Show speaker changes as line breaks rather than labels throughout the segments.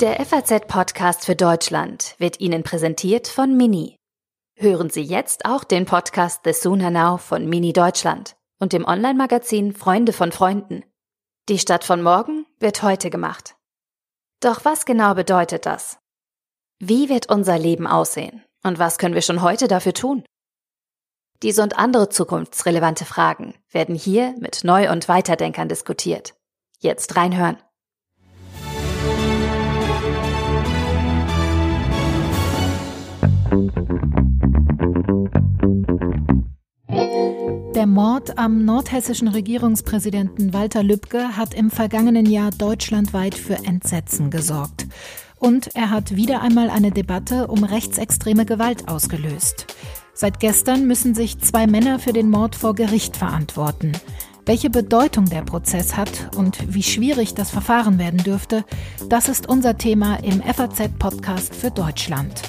Der FAZ-Podcast für Deutschland wird Ihnen präsentiert von Mini. Hören Sie jetzt auch den Podcast The Sooner Now von Mini Deutschland und dem Online-Magazin Freunde von Freunden. Die Stadt von morgen wird heute gemacht. Doch was genau bedeutet das? Wie wird unser Leben aussehen? Und was können wir schon heute dafür tun? Diese und andere zukunftsrelevante Fragen werden hier mit Neu- und Weiterdenkern diskutiert. Jetzt reinhören.
Der Mord am nordhessischen Regierungspräsidenten Walter Lübcke hat im vergangenen Jahr deutschlandweit für Entsetzen gesorgt. Und er hat wieder einmal eine Debatte um rechtsextreme Gewalt ausgelöst. Seit gestern müssen sich zwei Männer für den Mord vor Gericht verantworten. Welche Bedeutung der Prozess hat und wie schwierig das Verfahren werden dürfte, das ist unser Thema im FAZ-Podcast für Deutschland.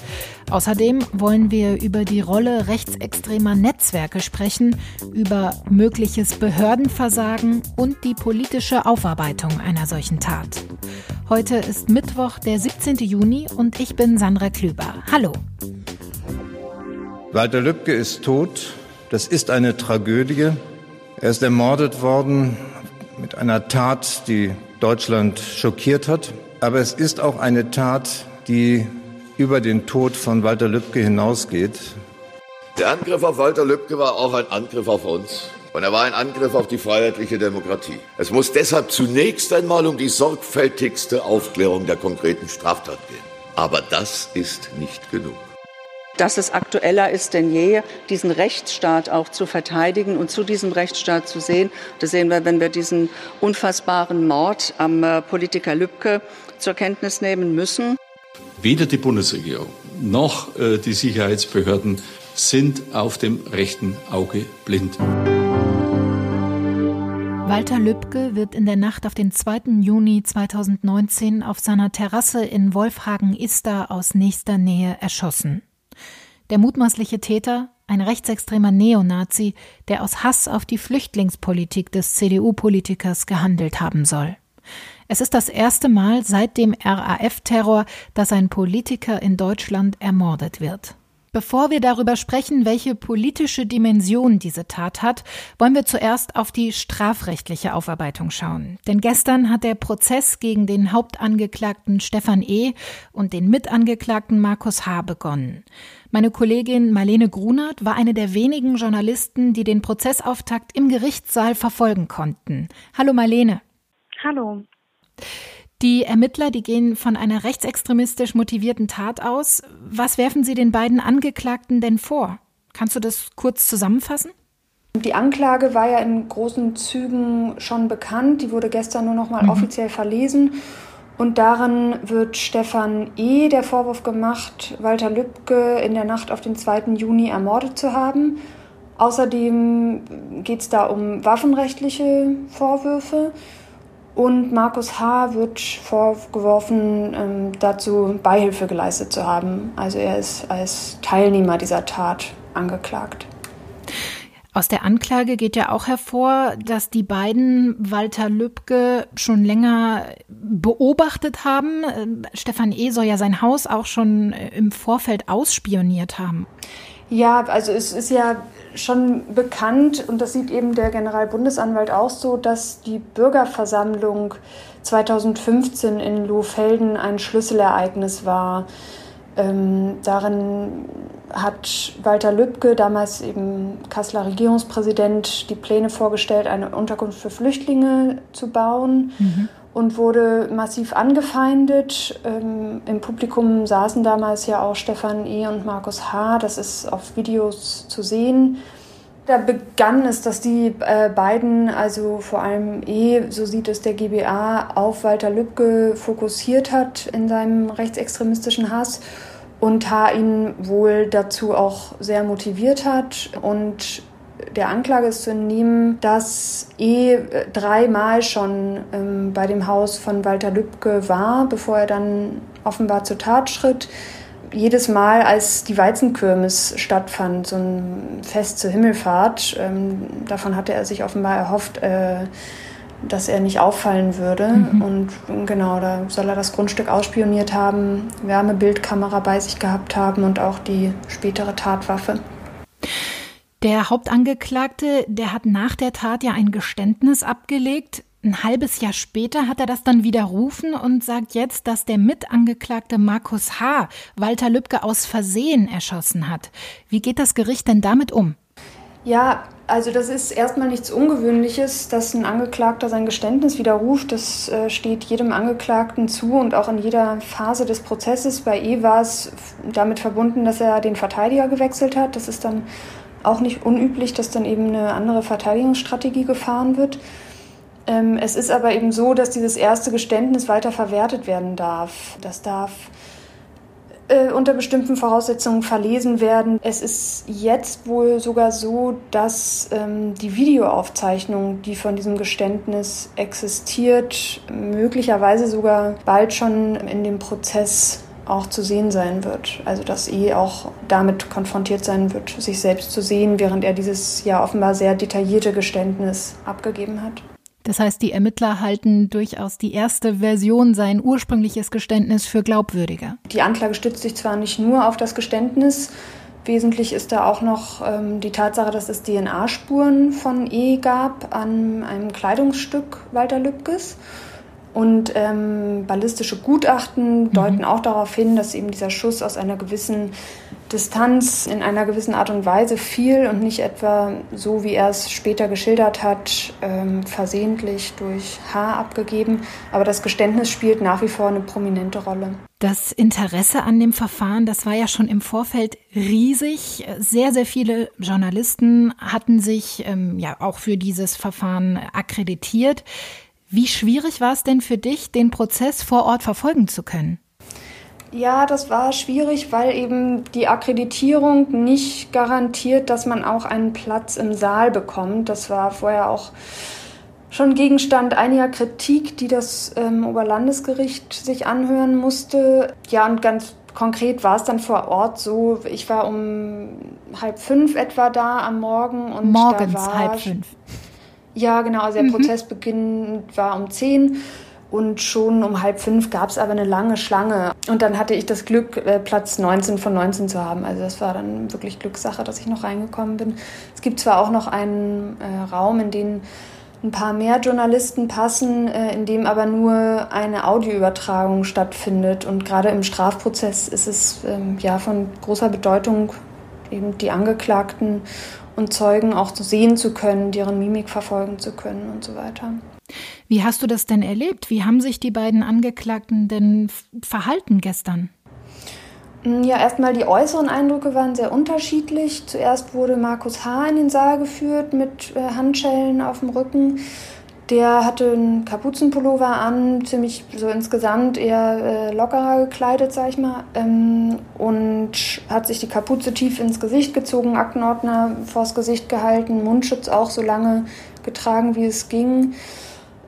Außerdem wollen wir über die Rolle rechtsextremer Netzwerke sprechen, über mögliches Behördenversagen und die politische Aufarbeitung einer solchen Tat. Heute ist Mittwoch, der 17. Juni und ich bin Sandra Klüber. Hallo.
Walter Lübcke ist tot. Das ist eine Tragödie. Er ist ermordet worden mit einer Tat, die Deutschland schockiert hat. Aber es ist auch eine Tat, die über den Tod von Walter Lübcke hinausgeht.
Der Angriff auf Walter Lübcke war auch ein Angriff auf uns. Und er war ein Angriff auf die freiheitliche Demokratie. Es muss deshalb zunächst einmal um die sorgfältigste Aufklärung der konkreten Straftat gehen. Aber das ist nicht genug
dass es aktueller ist denn je, diesen Rechtsstaat auch zu verteidigen und zu diesem Rechtsstaat zu sehen. Das sehen wir, wenn wir diesen unfassbaren Mord am äh, Politiker Lübcke zur Kenntnis nehmen müssen.
Weder die Bundesregierung noch äh, die Sicherheitsbehörden sind auf dem rechten Auge blind.
Walter Lübcke wird in der Nacht auf den 2. Juni 2019 auf seiner Terrasse in Wolfhagen-Ister aus nächster Nähe erschossen. Der mutmaßliche Täter, ein rechtsextremer Neonazi, der aus Hass auf die Flüchtlingspolitik des CDU-Politikers gehandelt haben soll. Es ist das erste Mal seit dem RAF-Terror, dass ein Politiker in Deutschland ermordet wird. Bevor wir darüber sprechen, welche politische Dimension diese Tat hat, wollen wir zuerst auf die strafrechtliche Aufarbeitung schauen. Denn gestern hat der Prozess gegen den Hauptangeklagten Stefan E. und den Mitangeklagten Markus H. begonnen. Meine Kollegin Marlene Grunert war eine der wenigen Journalisten, die den Prozessauftakt im Gerichtssaal verfolgen konnten. Hallo Marlene.
Hallo.
Die Ermittler, die gehen von einer rechtsextremistisch motivierten Tat aus. Was werfen Sie den beiden Angeklagten denn vor? Kannst du das kurz zusammenfassen?
Die Anklage war ja in großen Zügen schon bekannt. Die wurde gestern nur noch mal mhm. offiziell verlesen. Und darin wird Stefan E. der Vorwurf gemacht, Walter Lübcke in der Nacht auf den 2. Juni ermordet zu haben. Außerdem geht es da um waffenrechtliche Vorwürfe. Und Markus H. wird vorgeworfen, ähm, dazu Beihilfe geleistet zu haben. Also er ist als Teilnehmer dieser Tat angeklagt.
Aus der Anklage geht ja auch hervor, dass die beiden Walter Lübcke schon länger beobachtet haben. Ähm, Stefan E. soll ja sein Haus auch schon äh, im Vorfeld ausspioniert haben.
Ja, also es ist ja schon bekannt und das sieht eben der Generalbundesanwalt auch so, dass die Bürgerversammlung 2015 in Lohfelden ein Schlüsselereignis war. Ähm, darin hat Walter Lübcke, damals eben Kasseler Regierungspräsident, die Pläne vorgestellt, eine Unterkunft für Flüchtlinge zu bauen mhm. Und wurde massiv angefeindet. Ähm, Im Publikum saßen damals ja auch Stefan E. und Markus H., das ist auf Videos zu sehen. Da begann es, dass die äh, beiden, also vor allem E, so sieht es der GBA, auf Walter Lübcke fokussiert hat in seinem rechtsextremistischen Hass und H. ihn wohl dazu auch sehr motiviert hat. Und der Anklage ist zu entnehmen, dass E dreimal schon ähm, bei dem Haus von Walter Lübcke war, bevor er dann offenbar zur Tat schritt. Jedes Mal, als die Weizenkirmes stattfand, so ein Fest zur Himmelfahrt, ähm, davon hatte er sich offenbar erhofft, äh, dass er nicht auffallen würde. Mhm. Und genau, da soll er das Grundstück ausspioniert haben, Wärmebildkamera bei sich gehabt haben und auch die spätere Tatwaffe.
Der Hauptangeklagte, der hat nach der Tat ja ein Geständnis abgelegt. Ein halbes Jahr später hat er das dann widerrufen und sagt jetzt, dass der Mitangeklagte Markus H. Walter Lübcke aus Versehen erschossen hat. Wie geht das Gericht denn damit um?
Ja, also das ist erstmal nichts Ungewöhnliches, dass ein Angeklagter sein Geständnis widerruft. Das äh, steht jedem Angeklagten zu und auch in jeder Phase des Prozesses. Bei E war es damit verbunden, dass er den Verteidiger gewechselt hat. Das ist dann auch nicht unüblich, dass dann eben eine andere Verteidigungsstrategie gefahren wird. Ähm, es ist aber eben so, dass dieses erste Geständnis weiter verwertet werden darf. Das darf äh, unter bestimmten Voraussetzungen verlesen werden. Es ist jetzt wohl sogar so, dass ähm, die Videoaufzeichnung, die von diesem Geständnis existiert, möglicherweise sogar bald schon in dem Prozess auch zu sehen sein wird. Also dass E auch damit konfrontiert sein wird, sich selbst zu sehen, während er dieses ja offenbar sehr detaillierte Geständnis abgegeben hat.
Das heißt, die Ermittler halten durchaus die erste Version, sein ursprüngliches Geständnis, für glaubwürdiger.
Die Anklage stützt sich zwar nicht nur auf das Geständnis, wesentlich ist da auch noch ähm, die Tatsache, dass es DNA-Spuren von E gab an einem Kleidungsstück Walter Lübkes. Und ähm, ballistische Gutachten mhm. deuten auch darauf hin, dass eben dieser Schuss aus einer gewissen Distanz in einer gewissen Art und Weise fiel und nicht etwa so, wie er es später geschildert hat, ähm, versehentlich durch Haar abgegeben. Aber das Geständnis spielt nach wie vor eine prominente Rolle.
Das Interesse an dem Verfahren, das war ja schon im Vorfeld riesig. Sehr, sehr viele Journalisten hatten sich ähm, ja auch für dieses Verfahren akkreditiert. Wie schwierig war es denn für dich, den Prozess vor Ort verfolgen zu können?
Ja, das war schwierig, weil eben die Akkreditierung nicht garantiert, dass man auch einen Platz im Saal bekommt. Das war vorher auch schon Gegenstand einiger Kritik, die das ähm, Oberlandesgericht sich anhören musste. Ja, und ganz konkret war es dann vor Ort so, ich war um halb fünf etwa da am Morgen und
Morgens
da war,
halb fünf.
Ja, genau. Also der mhm. Prozessbeginn war um zehn und schon um halb fünf gab es aber eine lange Schlange. Und dann hatte ich das Glück, äh, Platz 19 von 19 zu haben. Also das war dann wirklich Glückssache, dass ich noch reingekommen bin. Es gibt zwar auch noch einen äh, Raum, in den ein paar mehr Journalisten passen, äh, in dem aber nur eine Audioübertragung stattfindet. Und gerade im Strafprozess ist es ähm, ja von großer Bedeutung, eben die Angeklagten und Zeugen auch sehen zu können, deren Mimik verfolgen zu können und so weiter.
Wie hast du das denn erlebt? Wie haben sich die beiden Angeklagten denn verhalten gestern?
Mm, ja, erstmal die äußeren Eindrücke waren sehr unterschiedlich. Zuerst wurde Markus H. in den Saal geführt mit äh, Handschellen auf dem Rücken. Der hatte einen Kapuzenpullover an, ziemlich so insgesamt eher äh, lockerer gekleidet, sag ich mal, ähm, und hat sich die Kapuze tief ins Gesicht gezogen, Aktenordner vors Gesicht gehalten, Mundschutz auch so lange getragen, wie es ging,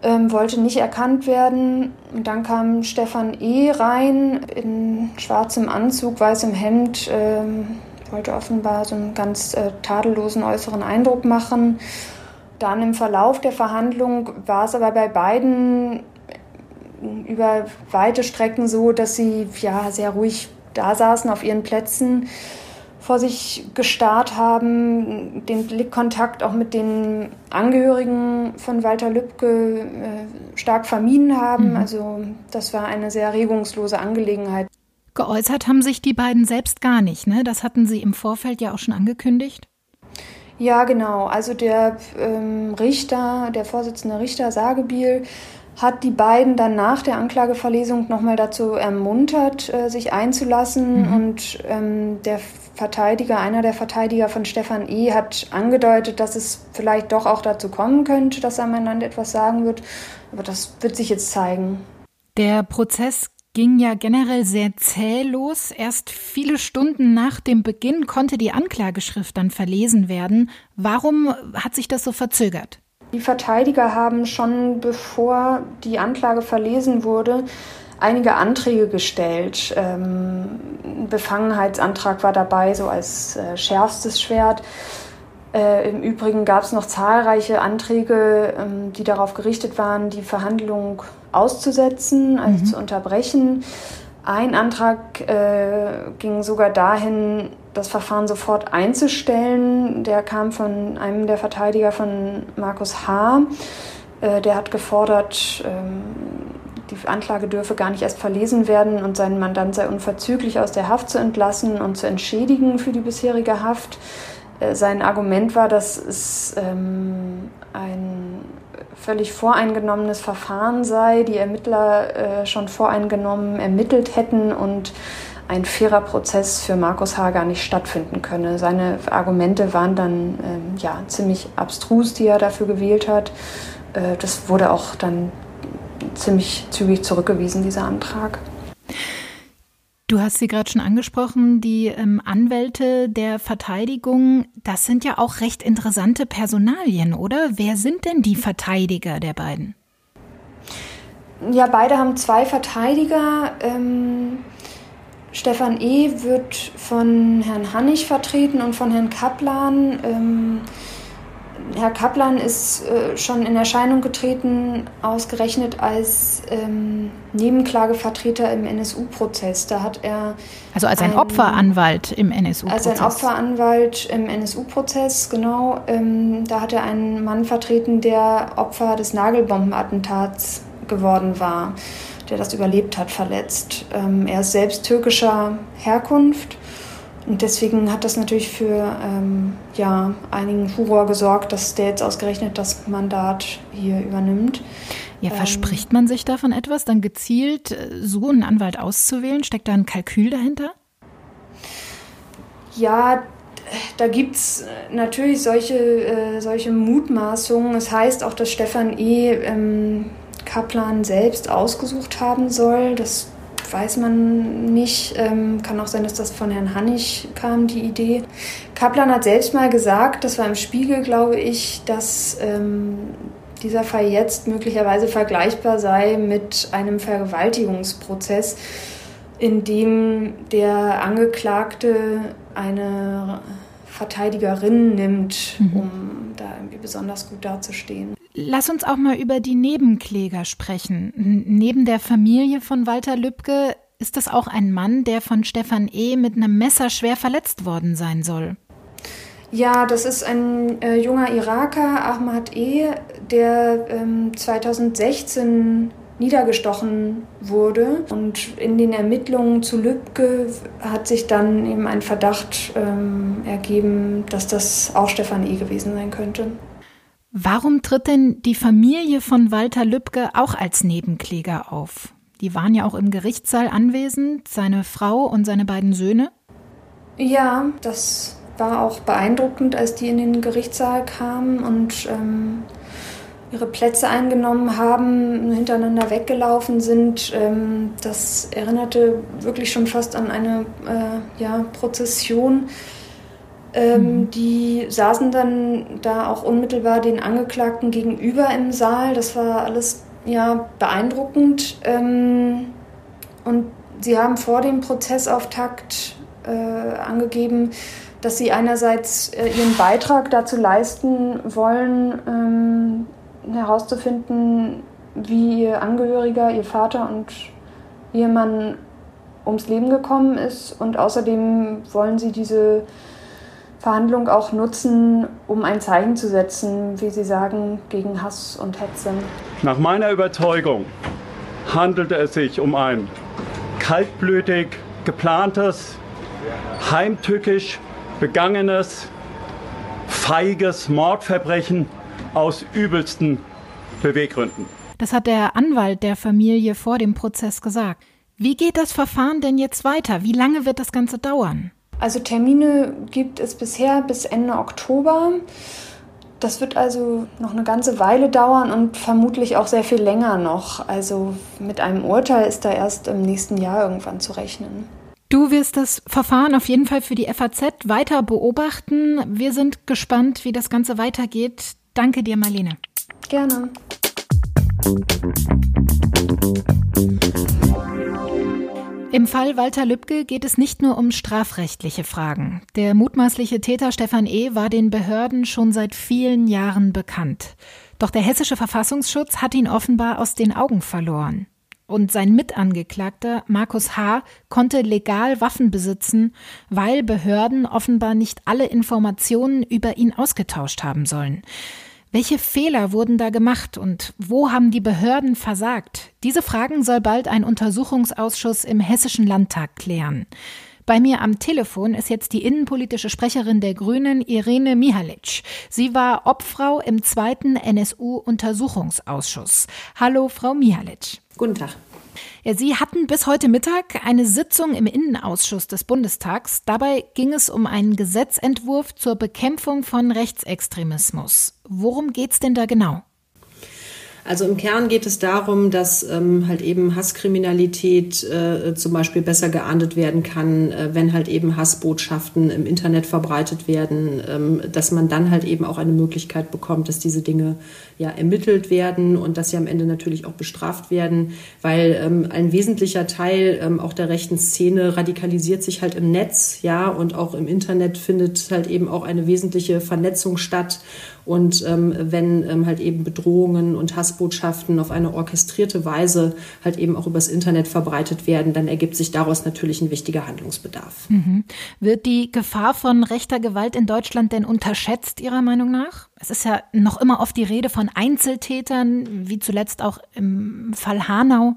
ähm, wollte nicht erkannt werden. Und dann kam Stefan E. rein in schwarzem Anzug, weißem Hemd, ähm, wollte offenbar so einen ganz äh, tadellosen äußeren Eindruck machen dann im Verlauf der Verhandlung war es aber bei beiden über weite Strecken so, dass sie ja sehr ruhig da saßen auf ihren Plätzen, vor sich gestarrt haben, den Blickkontakt auch mit den Angehörigen von Walter Lübcke äh, stark vermieden haben. Mhm. Also das war eine sehr regungslose Angelegenheit.
Geäußert haben sich die beiden selbst gar nicht, ne? Das hatten sie im Vorfeld ja auch schon angekündigt.
Ja, genau. Also der ähm, Richter, der Vorsitzende Richter Sagebiel, hat die beiden dann nach der Anklageverlesung nochmal dazu ermuntert, äh, sich einzulassen. Mhm. Und ähm, der Verteidiger, einer der Verteidiger von Stefan E., hat angedeutet, dass es vielleicht doch auch dazu kommen könnte, dass sein Mandant etwas sagen wird. Aber das wird sich jetzt zeigen.
Der Prozess ging ja generell sehr zäh los. Erst viele Stunden nach dem Beginn konnte die Anklageschrift dann verlesen werden. Warum hat sich das so verzögert?
Die Verteidiger haben schon bevor die Anklage verlesen wurde, einige Anträge gestellt. Ähm, ein Befangenheitsantrag war dabei, so als äh, schärfstes Schwert. Äh, Im Übrigen gab es noch zahlreiche Anträge, ähm, die darauf gerichtet waren, die Verhandlung auszusetzen, also mhm. zu unterbrechen. Ein Antrag äh, ging sogar dahin, das Verfahren sofort einzustellen. Der kam von einem der Verteidiger von Markus H. Äh, der hat gefordert, ähm, die Anklage dürfe gar nicht erst verlesen werden und sein Mandant sei unverzüglich aus der Haft zu entlassen und zu entschädigen für die bisherige Haft. Äh, sein Argument war, dass es ähm, ein völlig voreingenommenes Verfahren sei, die Ermittler äh, schon voreingenommen ermittelt hätten und ein fairer Prozess für Markus H. gar nicht stattfinden könne. Seine Argumente waren dann ähm, ja, ziemlich abstrus, die er dafür gewählt hat. Äh, das wurde auch dann ziemlich zügig zurückgewiesen, dieser Antrag.
Du hast sie gerade schon angesprochen, die ähm, Anwälte der Verteidigung, das sind ja auch recht interessante Personalien, oder? Wer sind denn die Verteidiger der beiden?
Ja, beide haben zwei Verteidiger. Ähm, Stefan E. wird von Herrn Hannig vertreten und von Herrn Kaplan. Ähm, Herr Kaplan ist äh, schon in Erscheinung getreten, ausgerechnet als ähm, Nebenklagevertreter im NSU-Prozess. Da hat er.
Also als ein, ein Opferanwalt im
NSU-Prozess. Als ein Opferanwalt im NSU-Prozess, genau. Ähm, da hat er einen Mann vertreten, der Opfer des Nagelbombenattentats geworden war, der das überlebt hat, verletzt. Ähm, er ist selbst türkischer Herkunft und deswegen hat das natürlich für ähm, ja, einigen Furor gesorgt, dass der jetzt ausgerechnet das Mandat hier übernimmt.
Ja, verspricht man sich davon etwas, dann gezielt äh, so einen Anwalt auszuwählen? Steckt da ein Kalkül dahinter?
Ja, da gibt es äh, natürlich solche, äh, solche Mutmaßungen. Es heißt auch, dass Stefan E. Ähm, Kaplan selbst ausgesucht haben soll. Das weiß man nicht. Ähm, kann auch sein, dass das von Herrn Hannig kam, die Idee. Kaplan hat selbst mal gesagt, das war im Spiegel, glaube ich, dass ähm, dieser Fall jetzt möglicherweise vergleichbar sei mit einem Vergewaltigungsprozess, in dem der Angeklagte eine Verteidigerin nimmt, mhm. um da irgendwie besonders gut dazustehen.
Lass uns auch mal über die Nebenkläger sprechen. Neben der Familie von Walter Lübcke ist das auch ein Mann, der von Stefan E. mit einem Messer schwer verletzt worden sein soll.
Ja, das ist ein äh, junger Iraker, Ahmad E., der ähm, 2016 niedergestochen wurde. Und in den Ermittlungen zu Lübcke hat sich dann eben ein Verdacht ähm, ergeben, dass das auch Stefan E. gewesen sein könnte.
Warum tritt denn die Familie von Walter Lübcke auch als Nebenkläger auf? Die waren ja auch im Gerichtssaal anwesend, seine Frau und seine beiden Söhne.
Ja, das war auch beeindruckend, als die in den Gerichtssaal kamen und ähm, ihre Plätze eingenommen haben, hintereinander weggelaufen sind. Ähm, das erinnerte wirklich schon fast an eine äh, ja, Prozession. Ähm, mhm. Die saßen dann da auch unmittelbar den Angeklagten gegenüber im Saal. Das war alles ja beeindruckend. Ähm, und sie haben vor dem Prozessauftakt äh, angegeben, dass sie einerseits äh, ihren Beitrag dazu leisten wollen, ähm, herauszufinden, wie ihr Angehöriger, ihr Vater und ihr Mann ums Leben gekommen ist. Und außerdem wollen sie diese Verhandlung auch nutzen, um ein Zeichen zu setzen, wie Sie sagen, gegen Hass und Hetze.
Nach meiner Überzeugung handelte es sich um ein kaltblütig geplantes, heimtückisch begangenes, feiges Mordverbrechen aus übelsten Beweggründen.
Das hat der Anwalt der Familie vor dem Prozess gesagt. Wie geht das Verfahren denn jetzt weiter? Wie lange wird das Ganze dauern?
Also Termine gibt es bisher bis Ende Oktober. Das wird also noch eine ganze Weile dauern und vermutlich auch sehr viel länger noch. Also mit einem Urteil ist da erst im nächsten Jahr irgendwann zu rechnen.
Du wirst das Verfahren auf jeden Fall für die FAZ weiter beobachten. Wir sind gespannt, wie das Ganze weitergeht. Danke dir, Marlene.
Gerne.
Im Fall Walter Lübcke geht es nicht nur um strafrechtliche Fragen. Der mutmaßliche Täter Stefan E. war den Behörden schon seit vielen Jahren bekannt. Doch der hessische Verfassungsschutz hat ihn offenbar aus den Augen verloren. Und sein Mitangeklagter Markus H. konnte legal Waffen besitzen, weil Behörden offenbar nicht alle Informationen über ihn ausgetauscht haben sollen. Welche Fehler wurden da gemacht und wo haben die Behörden versagt? Diese Fragen soll bald ein Untersuchungsausschuss im Hessischen Landtag klären. Bei mir am Telefon ist jetzt die innenpolitische Sprecherin der Grünen, Irene Mihalic. Sie war Obfrau im zweiten NSU-Untersuchungsausschuss. Hallo, Frau Mihalic.
Guten Tag.
Ja, Sie hatten bis heute Mittag eine Sitzung im Innenausschuss des Bundestags. Dabei ging es um einen Gesetzentwurf zur Bekämpfung von Rechtsextremismus. Worum geht's denn da genau?
Also im Kern geht es darum, dass ähm, halt eben Hasskriminalität äh, zum Beispiel besser geahndet werden kann, äh, wenn halt eben Hassbotschaften im Internet verbreitet werden, ähm, dass man dann halt eben auch eine Möglichkeit bekommt, dass diese Dinge ja ermittelt werden und dass sie am Ende natürlich auch bestraft werden, weil ähm, ein wesentlicher Teil ähm, auch der rechten Szene radikalisiert sich halt im Netz, ja, und auch im Internet findet halt eben auch eine wesentliche Vernetzung statt und ähm, wenn ähm, halt eben Bedrohungen und Hassbotschaften auf eine orchestrierte Weise halt eben auch übers Internet verbreitet werden, dann ergibt sich daraus natürlich ein wichtiger Handlungsbedarf.
Mhm. Wird die Gefahr von rechter Gewalt in Deutschland denn unterschätzt, Ihrer Meinung nach? Es ist ja noch immer oft die Rede von Einzeltätern, wie zuletzt auch im Fall Hanau.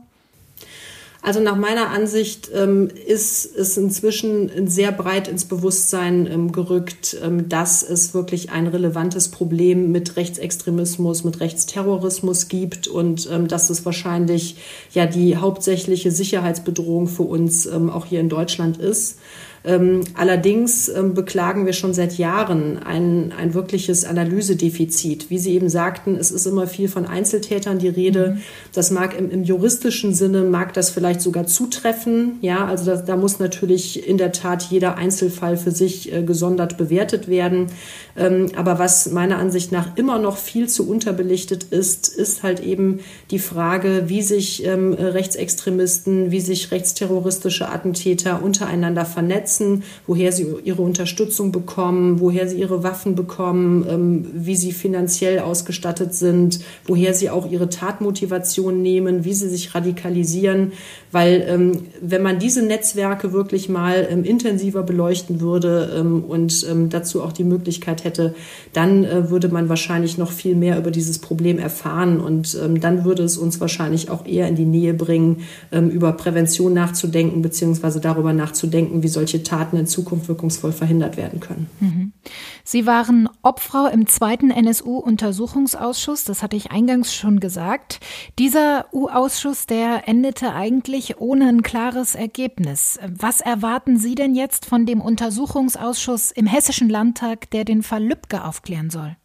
Also nach meiner Ansicht ähm, ist es inzwischen sehr breit ins Bewusstsein ähm, gerückt, ähm, dass es wirklich ein relevantes Problem mit Rechtsextremismus, mit Rechtsterrorismus gibt und ähm, dass es wahrscheinlich ja die hauptsächliche Sicherheitsbedrohung für uns ähm, auch hier in Deutschland ist. Ähm, allerdings ähm, beklagen wir schon seit Jahren ein, ein wirkliches Analysedefizit. Wie Sie eben sagten, es ist immer viel von Einzeltätern die Rede. Mhm. Das mag im, im, juristischen Sinne, mag das vielleicht sogar zutreffen. Ja, also da, da muss natürlich in der Tat jeder Einzelfall für sich äh, gesondert bewertet werden. Ähm, aber was meiner Ansicht nach immer noch viel zu unterbelichtet ist, ist halt eben die Frage, wie sich ähm, Rechtsextremisten, wie sich rechtsterroristische Attentäter untereinander vernetzen vernetzen, woher sie ihre Unterstützung bekommen, woher sie ihre Waffen bekommen, ähm, wie sie finanziell ausgestattet sind, woher sie auch ihre Tatmotivation nehmen, wie sie sich radikalisieren. Weil ähm, wenn man diese Netzwerke wirklich mal ähm, intensiver beleuchten würde und dazu auch die Möglichkeit hätte, dann äh, würde man wahrscheinlich noch viel mehr über dieses Problem erfahren und dann würde es uns wahrscheinlich auch eher in die Nähe bringen, über Prävention nachzudenken, beziehungsweise darüber nachzudenken, wie solche Taten in Zukunft wirkungsvoll verhindert werden können. Mhm.
Sie waren Obfrau im zweiten NSU-Untersuchungsausschuss, das hatte ich eingangs schon gesagt. Dieser U-Ausschuss, der endete eigentlich ohne ein klares Ergebnis. Was erwarten Sie denn jetzt von dem Untersuchungsausschuss im Hessischen Landtag, der den Fall Lübcke aufklären soll?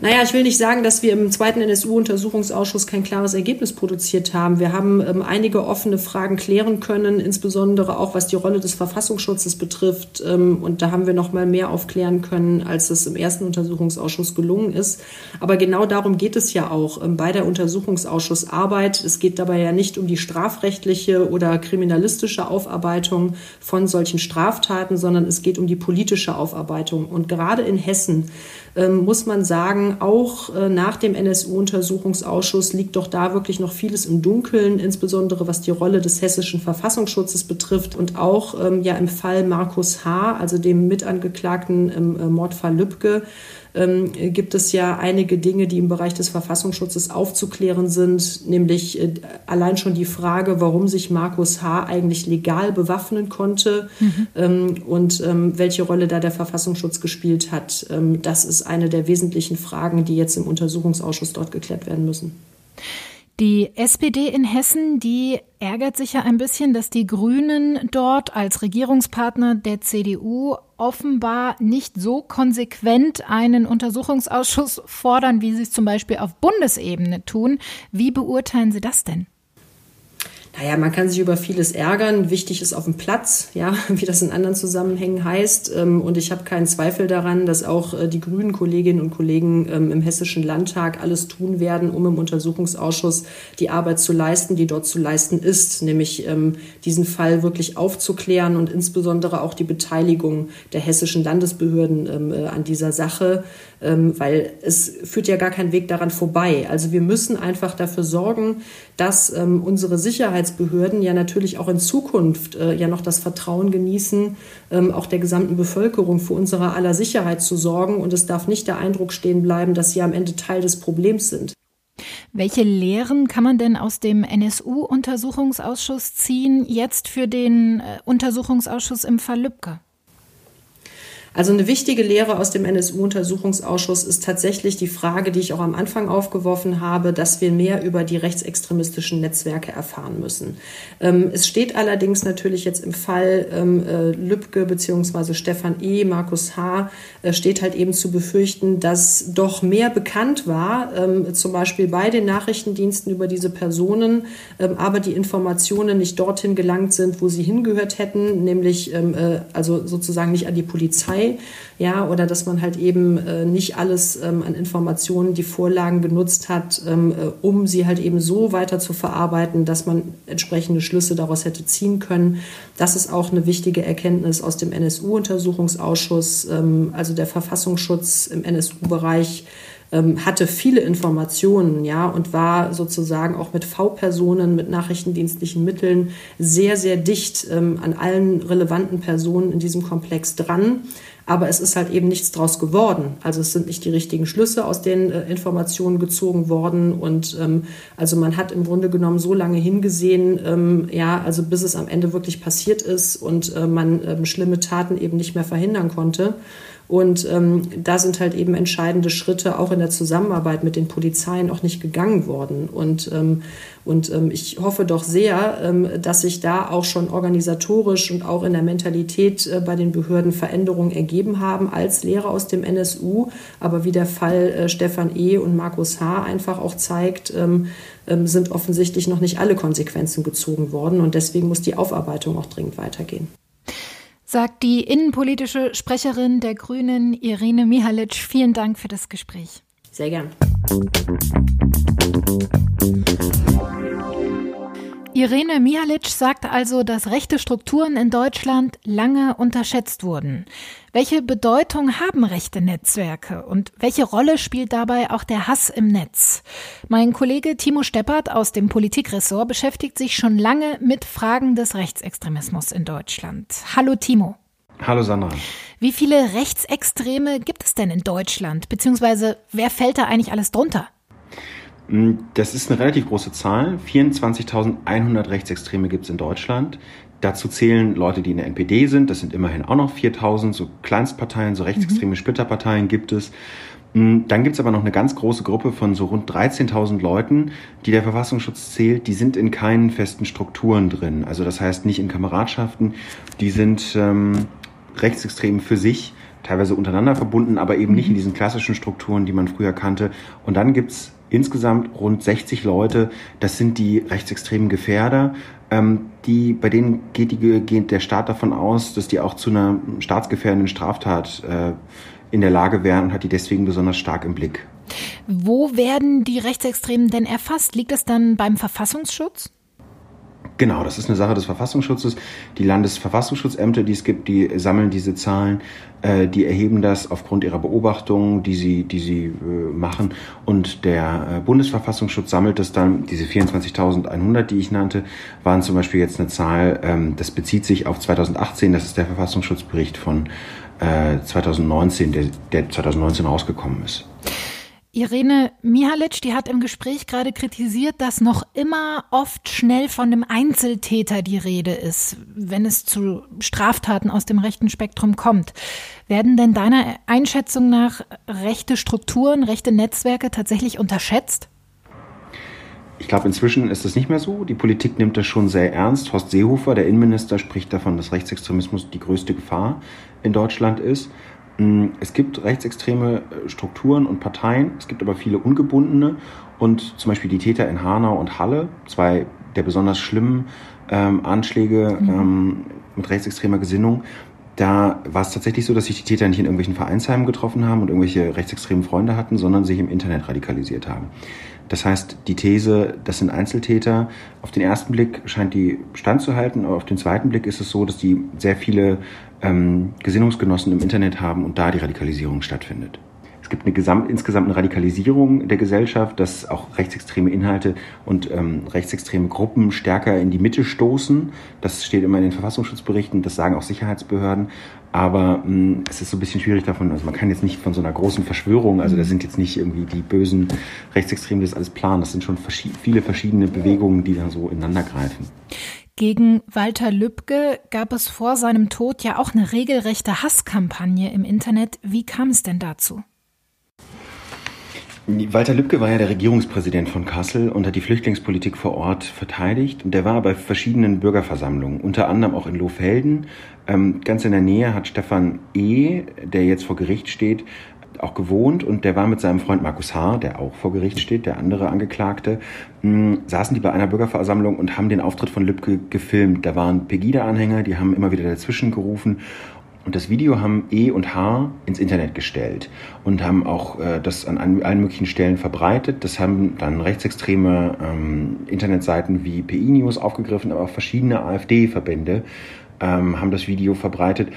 Naja, ich will nicht sagen, dass wir im zweiten NSU-Untersuchungsausschuss kein klares Ergebnis produziert haben. Wir haben ähm, einige offene Fragen klären können, insbesondere auch was die Rolle des Verfassungsschutzes betrifft. Ähm, und da haben wir noch mal mehr aufklären können, als es im ersten Untersuchungsausschuss gelungen ist. Aber genau darum geht es ja auch ähm, bei der Untersuchungsausschussarbeit. Es geht dabei ja nicht um die strafrechtliche oder kriminalistische Aufarbeitung von solchen Straftaten, sondern es geht um die politische Aufarbeitung. Und gerade in Hessen muss man sagen, auch äh, nach dem NSU-Untersuchungsausschuss liegt doch da wirklich noch vieles im Dunkeln, insbesondere was die Rolle des hessischen Verfassungsschutzes betrifft und auch ähm, ja im Fall Markus H., also dem Mitangeklagten im äh, Mordfall Lübcke, ähm, gibt es ja einige Dinge, die im Bereich des Verfassungsschutzes aufzuklären sind, nämlich äh, allein schon die Frage, warum sich Markus H. eigentlich legal bewaffnen konnte mhm. ähm, und ähm, welche Rolle da der Verfassungsschutz gespielt hat. Ähm, das ist eine der wesentlichen Fragen, die jetzt im Untersuchungsausschuss dort geklärt werden müssen.
Die SPD in Hessen, die ärgert sich ja ein bisschen, dass die Grünen dort als Regierungspartner der CDU offenbar nicht so konsequent einen Untersuchungsausschuss fordern, wie sie es zum Beispiel auf Bundesebene tun. Wie beurteilen Sie das denn?
Naja, man kann sich über vieles ärgern. Wichtig ist auf dem Platz, ja, wie das in anderen Zusammenhängen heißt. Ähm, und ich habe keinen Zweifel daran, dass auch äh, die grünen Kolleginnen und Kollegen ähm, im Hessischen Landtag alles tun werden, um im Untersuchungsausschuss die Arbeit zu leisten, die dort zu leisten ist, nämlich ähm, diesen Fall wirklich aufzuklären und insbesondere auch die Beteiligung der hessischen Landesbehörden äh, an dieser Sache, weil es führt ja gar kein Weg daran vorbei. Also wir müssen einfach dafür sorgen, dass unsere Sicherheits Sicherheitsbehörden ja natürlich auch in Zukunft äh, ja noch das Vertrauen genießen, ähm, auch der gesamten Bevölkerung für unsere aller Sicherheit zu sorgen. Und es darf nicht der Eindruck stehen bleiben, dass sie am Ende Teil des Problems sind.
Welche Lehren kann man denn aus dem NSU-Untersuchungsausschuss ziehen, jetzt für den äh, Untersuchungsausschuss im Fall Lübcke?
Also eine wichtige Lehre aus dem NSU-Untersuchungsausschuss ist tatsächlich die Frage, die ich auch am Anfang aufgeworfen habe, dass wir mehr über die rechtsextremistischen Netzwerke erfahren müssen. Ähm, es steht allerdings natürlich jetzt im Fall ähm, äh, Lübcke bzw. Stefan E., Markus H., äh, steht halt eben zu befürchten, dass doch mehr bekannt war, ähm, zum Beispiel bei den Nachrichtendiensten über diese Personen, ähm, aber die Informationen nicht dorthin gelangt sind, wo sie hingehört hätten, nämlich ähm, äh, also sozusagen nicht an die Polizei Ja, oder dass man halt eben äh, nicht alles ähm, an Informationen, die Vorlagen genutzt hat, ähm, äh, um sie halt eben so weiter zu verarbeiten, dass man entsprechende Schlüsse daraus hätte ziehen können. Das ist auch eine wichtige Erkenntnis aus dem NSU-Untersuchungsausschuss, ähm, also der Verfassungsschutz im NSU-Bereich ähm, hatte viele Informationen, ja, und war sozusagen auch mit V-Personen, mit nachrichtendienstlichen Mitteln sehr, sehr dicht ähm, an allen relevanten Personen in diesem Komplex dran. Aber es ist halt eben nichts draus geworden. Also es sind nicht die richtigen Schlüsse aus den äh, Informationen gezogen worden. Und ähm, also man hat im Grunde genommen so lange hingesehen, ähm, ja, also bis es am Ende wirklich passiert ist und äh, man ähm, schlimme Taten eben nicht mehr verhindern konnte. Und ähm, da sind halt eben entscheidende Schritte auch in der Zusammenarbeit mit den Polizeien auch nicht gegangen worden. Und, ähm, und ähm, ich hoffe doch sehr, ähm, dass sich da auch schon organisatorisch und auch in der Mentalität äh, bei den Behörden Veränderungen ergeben haben als Lehrer aus dem NSU. Aber wie der Fall äh, Stefan E. und Markus H. einfach auch zeigt, ähm, ähm, sind offensichtlich noch nicht alle Konsequenzen gezogen worden. Und deswegen muss die Aufarbeitung auch dringend weitergehen
sagt die innenpolitische Sprecherin der Grünen Irene Mihalic. Vielen Dank für das Gespräch.
Sehr gern.
Irene Mihalic sagt also, dass rechte Strukturen in Deutschland lange unterschätzt wurden. Welche Bedeutung haben rechte Netzwerke und welche Rolle spielt dabei auch der Hass im Netz? Mein Kollege Timo Steppert aus dem Politikressort beschäftigt sich schon lange mit Fragen des Rechtsextremismus in Deutschland. Hallo Timo.
Hallo Sandra.
Wie viele Rechtsextreme gibt es denn in Deutschland? Beziehungsweise wer fällt da eigentlich alles drunter?
Hm, das ist eine relativ große Zahl. 24.100 Rechtsextreme gibt es in Deutschland. Dazu zählen Leute, die in der NPD sind. Das sind immerhin auch noch 4.000. So Kleinstparteien, so rechtsextreme mhm. Splitterparteien gibt es. Hm, dann gibt es aber noch eine ganz große Gruppe von so rund 13.000 Leuten, die der Verfassungsschutz zählt. Die sind in keinen festen Strukturen drin. Also das heißt nicht in Kameradschaften. Die sind ähm, rechtsextrem für sich teilweise untereinander verbunden, aber eben nicht in mhm. diesen klassischen Strukturen, die man früher kannte. Und dann gibt's insgesamt rund 60 Leute. Das sind die rechtsextremen Gefährder. Ähm, die, bei denen geht, die, geht der Staat davon aus, dass die auch zu einer staatsgefährdenden Straftat äh, in der Lage wären und hat die deswegen besonders stark im Blick.
Wo werden die Rechtsextremen denn erfasst? Liegt das dann beim Verfassungsschutz?
Genau, das ist eine Sache des Verfassungsschutzes. Die Landesverfassungsschutzämter, die es gibt, die sammeln diese Zahlen, äh, die erheben das aufgrund ihrer Beobachtungen, die sie, die sie äh, machen. Und der äh, Bundesverfassungsschutz sammelt das dann. Diese 24.100, die ich nannte, waren zum Beispiel jetzt eine Zahl, ähm, das bezieht sich auf 2018, das ist der Verfassungsschutzbericht von äh, 2019, der, der 2019 rausgekommen ist.
Irene Mihalic, die hat im Gespräch gerade kritisiert, dass noch immer oft schnell von dem Einzeltäter die Rede ist, wenn es zu Straftaten aus dem rechten Spektrum kommt. Werden denn deiner Einschätzung nach rechte Strukturen, rechte Netzwerke tatsächlich unterschätzt?
Ich glaube, inzwischen ist das nicht mehr so. Die Politik nimmt das schon sehr ernst. Horst Seehofer, der Innenminister, spricht davon, dass Rechtsextremismus die größte Gefahr in Deutschland ist. Mm, es gibt rechtsextreme äh, Strukturen und Parteien, es gibt aber viele ungebundene und zum Beispiel die Täter in Hanau und Halle, zwei der besonders schlimmen ähm, Anschläge mhm. ähm, mit rechtsextremer Gesinnung, da war es tatsächlich so, dass sich die Täter nicht in irgendwelchen Vereinsheimen getroffen haben und irgendwelche rechtsextremen Freunde hatten, sondern sich im Internet radikalisiert haben. Das heißt, die These, das sind Einzeltäter, auf den ersten Blick scheint die standzuhalten, aber auf den zweiten Blick ist es so, dass die sehr viele ähm, Gesinnungsgenossen im Internet haben und da die Radikalisierung stattfindet. Es gibt eine Gesamt, insgesamt eine Radikalisierung der Gesellschaft, dass auch rechtsextreme Inhalte und ähm, rechtsextreme Gruppen stärker in die Mitte stoßen. Das steht immer in den Verfassungsschutzberichten, das sagen auch Sicherheitsbehörden. Aber mh, hm, es ist so ein bisschen schwierig davon, also man kann jetzt nicht von so einer großen Verschwörung, also da sind jetzt nicht irgendwie die bösen Rechtsextremen, das alles planen. Das sind schon verschi viele verschiedene Bewegungen, die da so ineinander greifen.
Gegen Walter Lübcke gab es vor seinem Tod ja auch eine regelrechte Hasskampagne im Internet. Wie kam es denn dazu?
Walter Lübcke war ja der Regierungspräsident von Kassel und hat die Flüchtlingspolitik vor Ort verteidigt. Und der war bei verschiedenen Bürgerversammlungen, unter anderem auch in Lohfelden. Ähm, ganz in der Nähe hat Stefan E., der jetzt vor Gericht steht, auch gewohnt und der war mit seinem Freund Markus H., der auch vor Gericht steht, der andere Angeklagte, mh, hm, saßen die bei einer Bürgerversammlung und haben den Auftritt von Lübcke gefilmt. Da waren Pegida-Anhänger, die haben immer wieder dazwischen gerufen und das Video haben E und H ins Internet gestellt und haben auch äh, das an allen möglichen Stellen verbreitet. Das haben dann rechtsextreme ähm, Internetseiten wie PI News aufgegriffen, aber auch verschiedene AfD-Verbände ähm, haben das Video verbreitet.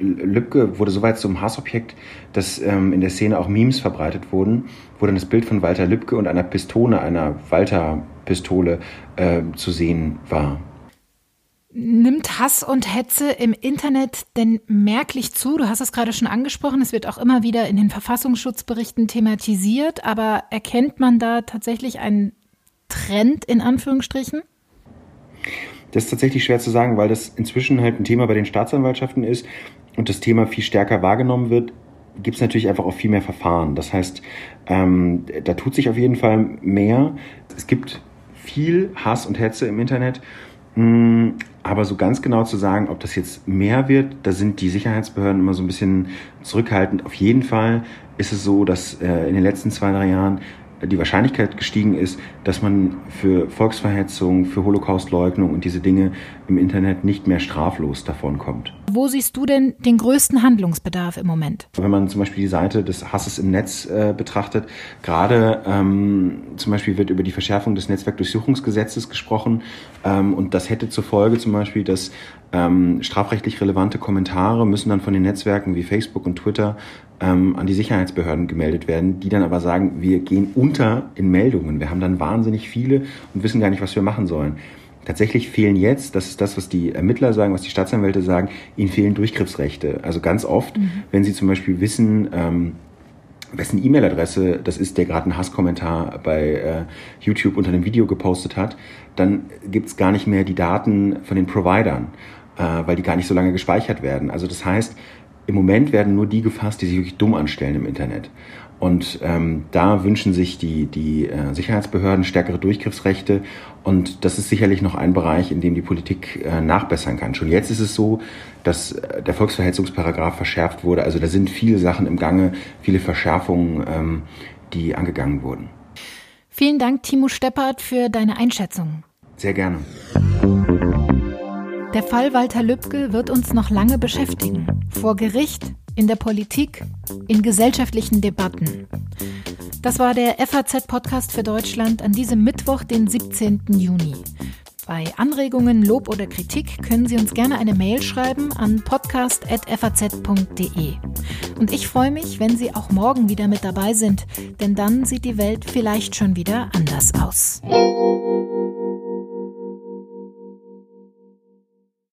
Lübcke wurde soweit zum Hassobjekt, dass ähm, in der Szene auch Memes verbreitet wurden, wo dann das Bild von Walter Lübcke und einer Pistole, einer Walter-Pistole äh, zu sehen war.
Nimmt Hass und Hetze im Internet denn merklich zu? Du hast es gerade schon angesprochen, es wird auch immer wieder in den Verfassungsschutzberichten thematisiert, aber erkennt man da tatsächlich einen Trend in Anführungsstrichen?
Das ist tatsächlich schwer zu sagen, weil das inzwischen halt ein Thema bei den Staatsanwaltschaften ist und das Thema viel stärker wahrgenommen wird, gibt es natürlich einfach auch viel mehr Verfahren. Das heißt, ähm, da tut sich auf jeden Fall mehr. Es gibt viel Hass und Hetze im Internet aber so ganz genau zu sagen, ob das jetzt mehr wird, da sind die Sicherheitsbehörden immer so ein bisschen zurückhaltend. Auf jeden Fall ist es so, dass äh, in den letzten zwei, drei Jahren die Wahrscheinlichkeit gestiegen ist, dass man für Volksverhetzung, für Holocaustleugnung und diese Dinge im Internet nicht mehr straflos davonkommt.
Wo siehst du denn den größten Handlungsbedarf im Moment?
Wenn man zum Beispiel die Seite des Hasses im Netz äh, betrachtet, gerade ähm, zum Beispiel wird über die Verschärfung des Netzwerkdurchsuchungsgesetzes gesprochen ähm, und das hätte zur Folge zum Beispiel, dass ähm, strafrechtlich relevante Kommentare müssen dann von den Netzwerken wie Facebook und Twitter ähm, an die Sicherheitsbehörden gemeldet werden, die dann aber sagen, wir gehen unter in Meldungen. Wir haben dann wahnsinnig viele und wissen gar nicht, was wir machen sollen. Tatsächlich fehlen jetzt, das ist das, was die Ermittler sagen, was die Staatsanwälte sagen, ihnen fehlen Durchgriffsrechte. Also ganz oft, mhm. wenn sie zum Beispiel wissen, ähm, wessen E-Mail-Adresse das ist, der gerade einen Hasskommentar bei äh, YouTube unter einem Video gepostet hat, dann gibt's gar nicht mehr die Daten von den Providern, äh, weil die gar nicht so lange gespeichert werden. Also das heißt, im Moment werden nur die gefasst, die sich wirklich dumm anstellen im Internet. Und ähm, da wünschen sich die, die äh, Sicherheitsbehörden stärkere Durchgriffsrechte. Und das ist sicherlich noch ein Bereich, in dem die Politik äh, nachbessern kann. Schon jetzt ist es so, dass äh, der Volksverhetzungsparagraf verschärft wurde. Also da sind viele Sachen im Gange, viele Verschärfungen, ähm, die angegangen wurden.
Vielen Dank, Timo Steppert, für deine Einschätzung.
Sehr gerne.
Der Fall Walter Lübcke wird uns noch lange beschäftigen. Vor Gericht, in der Politik, in gesellschaftlichen Debatten. Das war der FAZ-Podcast für Deutschland an diesem Mittwoch, den 17. Juni. Bei Anregungen, Lob oder Kritik können Sie uns gerne eine Mail schreiben an podcast.faz.de. Und ich freue mich, wenn Sie auch morgen wieder mit dabei sind, denn dann sieht die Welt vielleicht schon wieder anders aus.